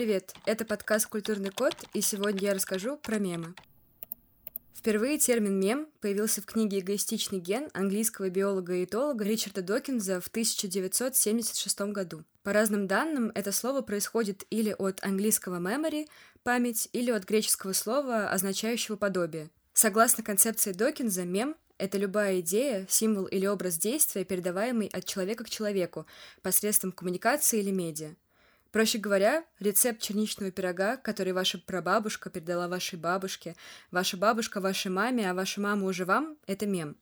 Привет, это подкаст «Культурный код», и сегодня я расскажу про мемы. Впервые термин «мем» появился в книге «Эгоистичный ген» английского биолога и этолога Ричарда Докинза в 1976 году. По разным данным, это слово происходит или от английского memory — память, или от греческого слова, означающего подобие. Согласно концепции Докинза, мем — это любая идея, символ или образ действия, передаваемый от человека к человеку посредством коммуникации или медиа. Проще говоря, рецепт черничного пирога, который ваша прабабушка передала вашей бабушке, ваша бабушка вашей маме, а ваша мама уже вам — это мем.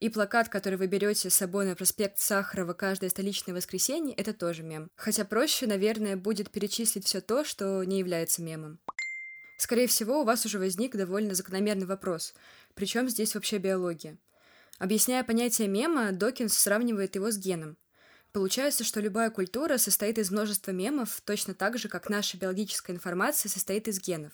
И плакат, который вы берете с собой на проспект Сахарова каждое столичное воскресенье, это тоже мем. Хотя проще, наверное, будет перечислить все то, что не является мемом. Скорее всего, у вас уже возник довольно закономерный вопрос. Причем здесь вообще биология? Объясняя понятие мема, Докинс сравнивает его с геном. Получается, что любая культура состоит из множества мемов, точно так же, как наша биологическая информация состоит из генов.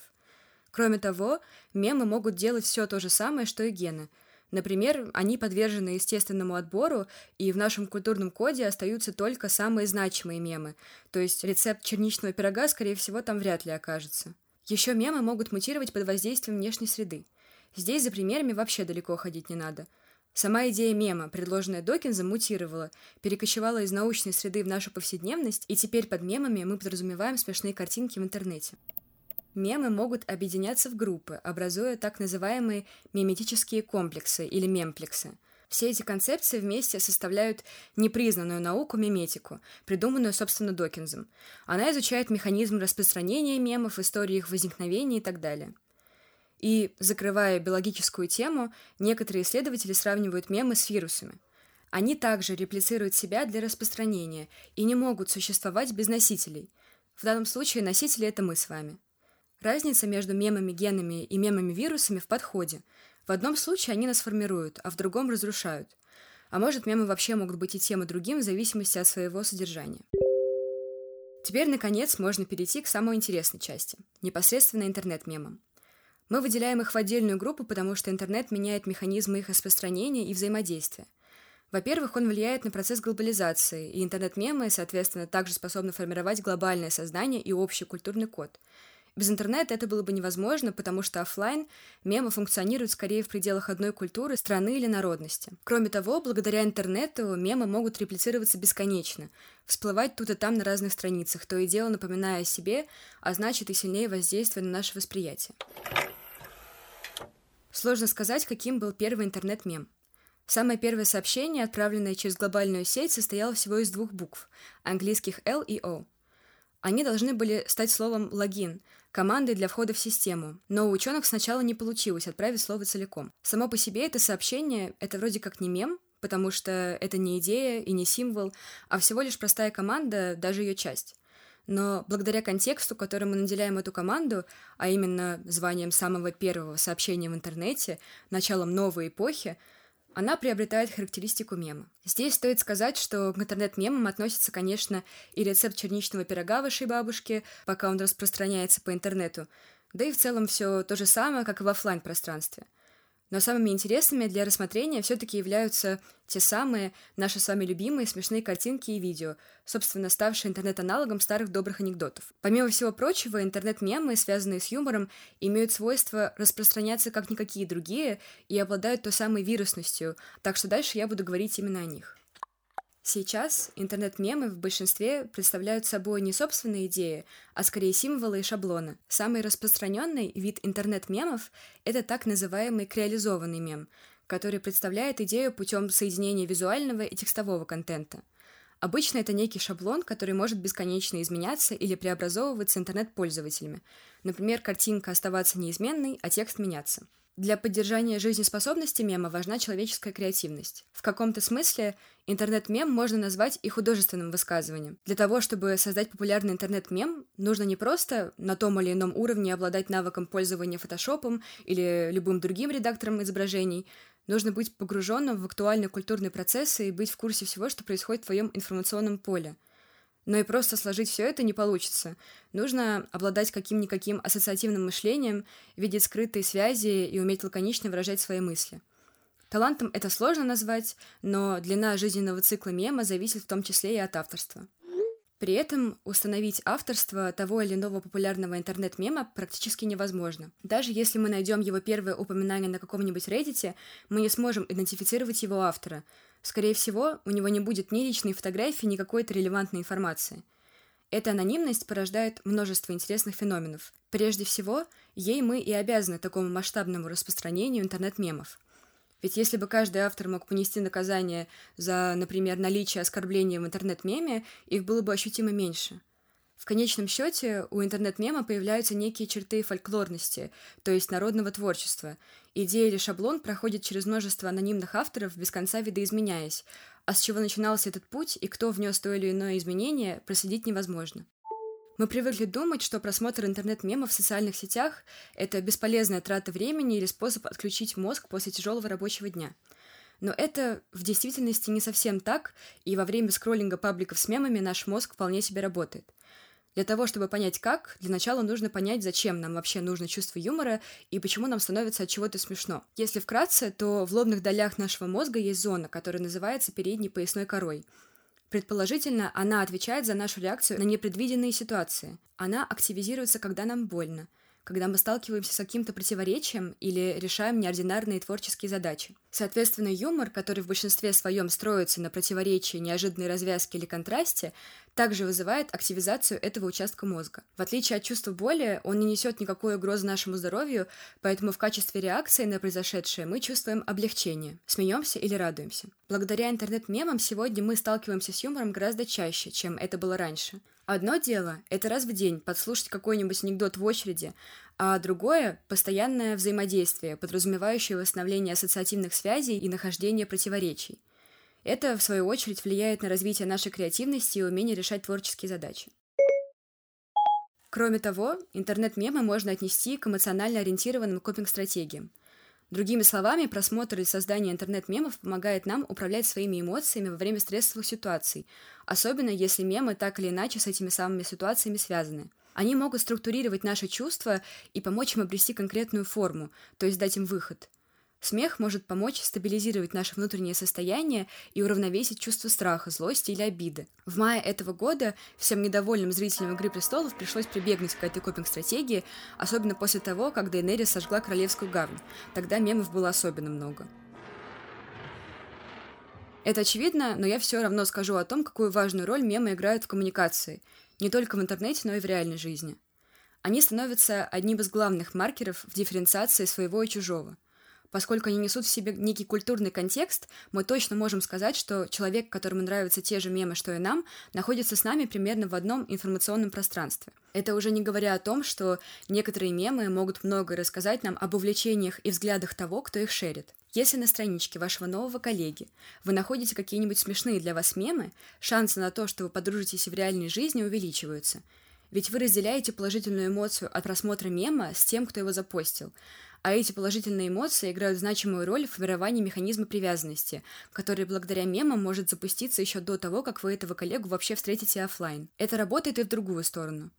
Кроме того, мемы могут делать все то же самое, что и гены. Например, они подвержены естественному отбору, и в нашем культурном коде остаются только самые значимые мемы, то есть рецепт черничного пирога, скорее всего, там вряд ли окажется. Еще мемы могут мутировать под воздействием внешней среды. Здесь за примерами вообще далеко ходить не надо – Сама идея мема, предложенная Докинзом, мутировала, перекочевала из научной среды в нашу повседневность, и теперь под мемами мы подразумеваем смешные картинки в интернете. Мемы могут объединяться в группы, образуя так называемые меметические комплексы или мемплексы. Все эти концепции вместе составляют непризнанную науку меметику, придуманную, собственно, Докинзом. Она изучает механизм распространения мемов, истории их возникновения и так далее. И, закрывая биологическую тему, некоторые исследователи сравнивают мемы с вирусами. Они также реплицируют себя для распространения и не могут существовать без носителей. В данном случае носители — это мы с вами. Разница между мемами-генами и мемами-вирусами в подходе. В одном случае они нас формируют, а в другом разрушают. А может, мемы вообще могут быть и тем, и другим в зависимости от своего содержания. Теперь, наконец, можно перейти к самой интересной части — непосредственно интернет-мемам. Мы выделяем их в отдельную группу, потому что интернет меняет механизмы их распространения и взаимодействия. Во-первых, он влияет на процесс глобализации, и интернет-мемы, соответственно, также способны формировать глобальное сознание и общий культурный код. Без интернета это было бы невозможно, потому что офлайн мемы функционируют скорее в пределах одной культуры, страны или народности. Кроме того, благодаря интернету мемы могут реплицироваться бесконечно, всплывать тут и там на разных страницах, то и дело напоминая о себе, а значит и сильнее воздействуя на наше восприятие. Сложно сказать, каким был первый интернет-мем. Самое первое сообщение, отправленное через глобальную сеть, состояло всего из двух букв – английских L и O. Они должны были стать словом «логин», командой для входа в систему, но у ученых сначала не получилось отправить слово целиком. Само по себе это сообщение – это вроде как не мем, потому что это не идея и не символ, а всего лишь простая команда, даже ее часть. Но благодаря контексту, которым мы наделяем эту команду, а именно званием самого первого сообщения в интернете, началом новой эпохи, она приобретает характеристику мема. Здесь стоит сказать, что к интернет-мемам относится, конечно, и рецепт черничного пирога вашей бабушки, пока он распространяется по интернету, да и в целом все то же самое, как и в офлайн пространстве но самыми интересными для рассмотрения все-таки являются те самые наши с вами любимые смешные картинки и видео, собственно, ставшие интернет-аналогом старых добрых анекдотов. Помимо всего прочего, интернет-мемы, связанные с юмором, имеют свойство распространяться как никакие другие и обладают той самой вирусностью, так что дальше я буду говорить именно о них. Сейчас интернет-мемы в большинстве представляют собой не собственные идеи, а скорее символы и шаблоны. Самый распространенный вид интернет-мемов — это так называемый креализованный мем, который представляет идею путем соединения визуального и текстового контента. Обычно это некий шаблон, который может бесконечно изменяться или преобразовываться интернет-пользователями. Например, картинка оставаться неизменной, а текст меняться. Для поддержания жизнеспособности мема важна человеческая креативность. В каком-то смысле интернет-мем можно назвать и художественным высказыванием. Для того, чтобы создать популярный интернет-мем, нужно не просто на том или ином уровне обладать навыком пользования фотошопом или любым другим редактором изображений, нужно быть погруженным в актуальные культурные процессы и быть в курсе всего, что происходит в твоем информационном поле – но и просто сложить все это не получится. Нужно обладать каким-никаким ассоциативным мышлением, видеть скрытые связи и уметь лаконично выражать свои мысли. Талантом это сложно назвать, но длина жизненного цикла мема зависит в том числе и от авторства. При этом установить авторство того или иного популярного интернет-мема практически невозможно. Даже если мы найдем его первое упоминание на каком-нибудь Reddit, мы не сможем идентифицировать его автора. Скорее всего, у него не будет ни личной фотографии, ни какой-то релевантной информации. Эта анонимность порождает множество интересных феноменов. Прежде всего, ей мы и обязаны такому масштабному распространению интернет-мемов. Ведь если бы каждый автор мог понести наказание за, например, наличие оскорбления в интернет-меме, их было бы ощутимо меньше. В конечном счете у интернет-мема появляются некие черты фольклорности, то есть народного творчества. Идея или шаблон проходит через множество анонимных авторов, без конца видоизменяясь, а с чего начинался этот путь и кто внес то или иное изменение, проследить невозможно. Мы привыкли думать, что просмотр интернет-мемов в социальных сетях — это бесполезная трата времени или способ отключить мозг после тяжелого рабочего дня. Но это в действительности не совсем так, и во время скроллинга пабликов с мемами наш мозг вполне себе работает. Для того, чтобы понять как, для начала нужно понять, зачем нам вообще нужно чувство юмора и почему нам становится от чего-то смешно. Если вкратце, то в лобных долях нашего мозга есть зона, которая называется передней поясной корой — Предположительно, она отвечает за нашу реакцию на непредвиденные ситуации. Она активизируется, когда нам больно, когда мы сталкиваемся с каким-то противоречием или решаем неординарные творческие задачи. Соответственно, юмор, который в большинстве своем строится на противоречии, неожиданной развязке или контрасте, также вызывает активизацию этого участка мозга. В отличие от чувства боли, он не несет никакой угрозы нашему здоровью, поэтому в качестве реакции на произошедшее мы чувствуем облегчение, смеемся или радуемся. Благодаря интернет-мемам сегодня мы сталкиваемся с юмором гораздо чаще, чем это было раньше. Одно дело — это раз в день подслушать какой-нибудь анекдот в очереди, а другое — постоянное взаимодействие, подразумевающее восстановление ассоциативных связей и нахождение противоречий. Это, в свою очередь, влияет на развитие нашей креативности и умение решать творческие задачи. Кроме того, интернет-мемы можно отнести к эмоционально ориентированным копинг-стратегиям. Другими словами, просмотр и создание интернет-мемов помогает нам управлять своими эмоциями во время стрессовых ситуаций, особенно если мемы так или иначе с этими самыми ситуациями связаны. Они могут структурировать наши чувства и помочь им обрести конкретную форму, то есть дать им выход – Смех может помочь стабилизировать наше внутреннее состояние и уравновесить чувство страха, злости или обиды. В мае этого года всем недовольным зрителям «Игры престолов» пришлось прибегнуть к этой копинг-стратегии, особенно после того, как Дейнерис сожгла Королевскую гавань. Тогда мемов было особенно много. Это очевидно, но я все равно скажу о том, какую важную роль мемы играют в коммуникации, не только в интернете, но и в реальной жизни. Они становятся одним из главных маркеров в дифференциации своего и чужого – поскольку они несут в себе некий культурный контекст, мы точно можем сказать, что человек, которому нравятся те же мемы, что и нам, находится с нами примерно в одном информационном пространстве. Это уже не говоря о том, что некоторые мемы могут многое рассказать нам об увлечениях и взглядах того, кто их шерит. Если на страничке вашего нового коллеги вы находите какие-нибудь смешные для вас мемы, шансы на то, что вы подружитесь в реальной жизни, увеличиваются. Ведь вы разделяете положительную эмоцию от просмотра мема с тем, кто его запостил а эти положительные эмоции играют значимую роль в формировании механизма привязанности, который благодаря мемам может запуститься еще до того, как вы этого коллегу вообще встретите офлайн. Это работает и в другую сторону.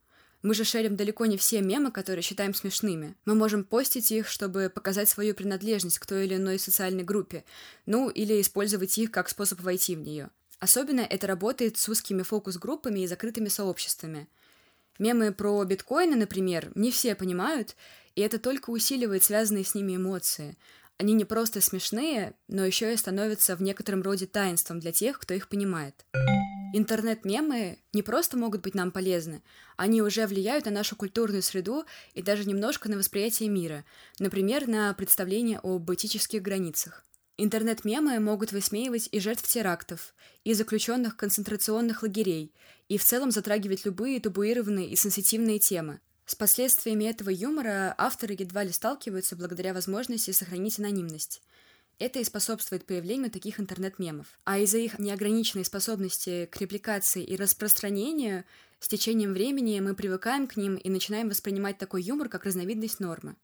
Мы же шерим далеко не все мемы, которые считаем смешными. Мы можем постить их, чтобы показать свою принадлежность к той или иной социальной группе, ну или использовать их как способ войти в нее. Особенно это работает с узкими фокус-группами и закрытыми сообществами. Мемы про биткоины, например, не все понимают, и это только усиливает связанные с ними эмоции. Они не просто смешные, но еще и становятся в некотором роде таинством для тех, кто их понимает. Интернет-мемы не просто могут быть нам полезны, они уже влияют на нашу культурную среду и даже немножко на восприятие мира, например, на представление об этических границах. Интернет-мемы могут высмеивать и жертв терактов, и заключенных концентрационных лагерей, и в целом затрагивать любые табуированные и сенситивные темы. С последствиями этого юмора авторы едва ли сталкиваются благодаря возможности сохранить анонимность. Это и способствует появлению таких интернет-мемов. А из-за их неограниченной способности к репликации и распространению, с течением времени мы привыкаем к ним и начинаем воспринимать такой юмор как разновидность нормы.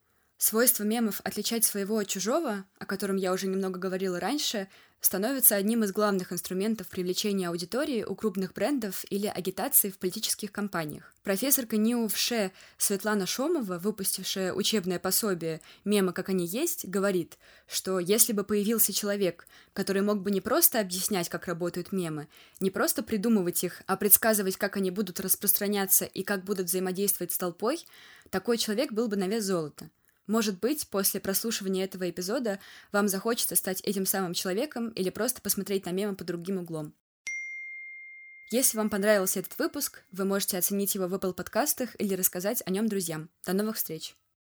Свойство мемов отличать своего от чужого, о котором я уже немного говорила раньше, становится одним из главных инструментов привлечения аудитории у крупных брендов или агитации в политических кампаниях. Профессорка НИУ в Светлана Шомова, выпустившая учебное пособие «Мемы, как они есть», говорит, что если бы появился человек, который мог бы не просто объяснять, как работают мемы, не просто придумывать их, а предсказывать, как они будут распространяться и как будут взаимодействовать с толпой, такой человек был бы на вес золота. Может быть, после прослушивания этого эпизода вам захочется стать этим самым человеком или просто посмотреть на мемы под другим углом. Если вам понравился этот выпуск, вы можете оценить его в Apple подкастах или рассказать о нем друзьям. До новых встреч!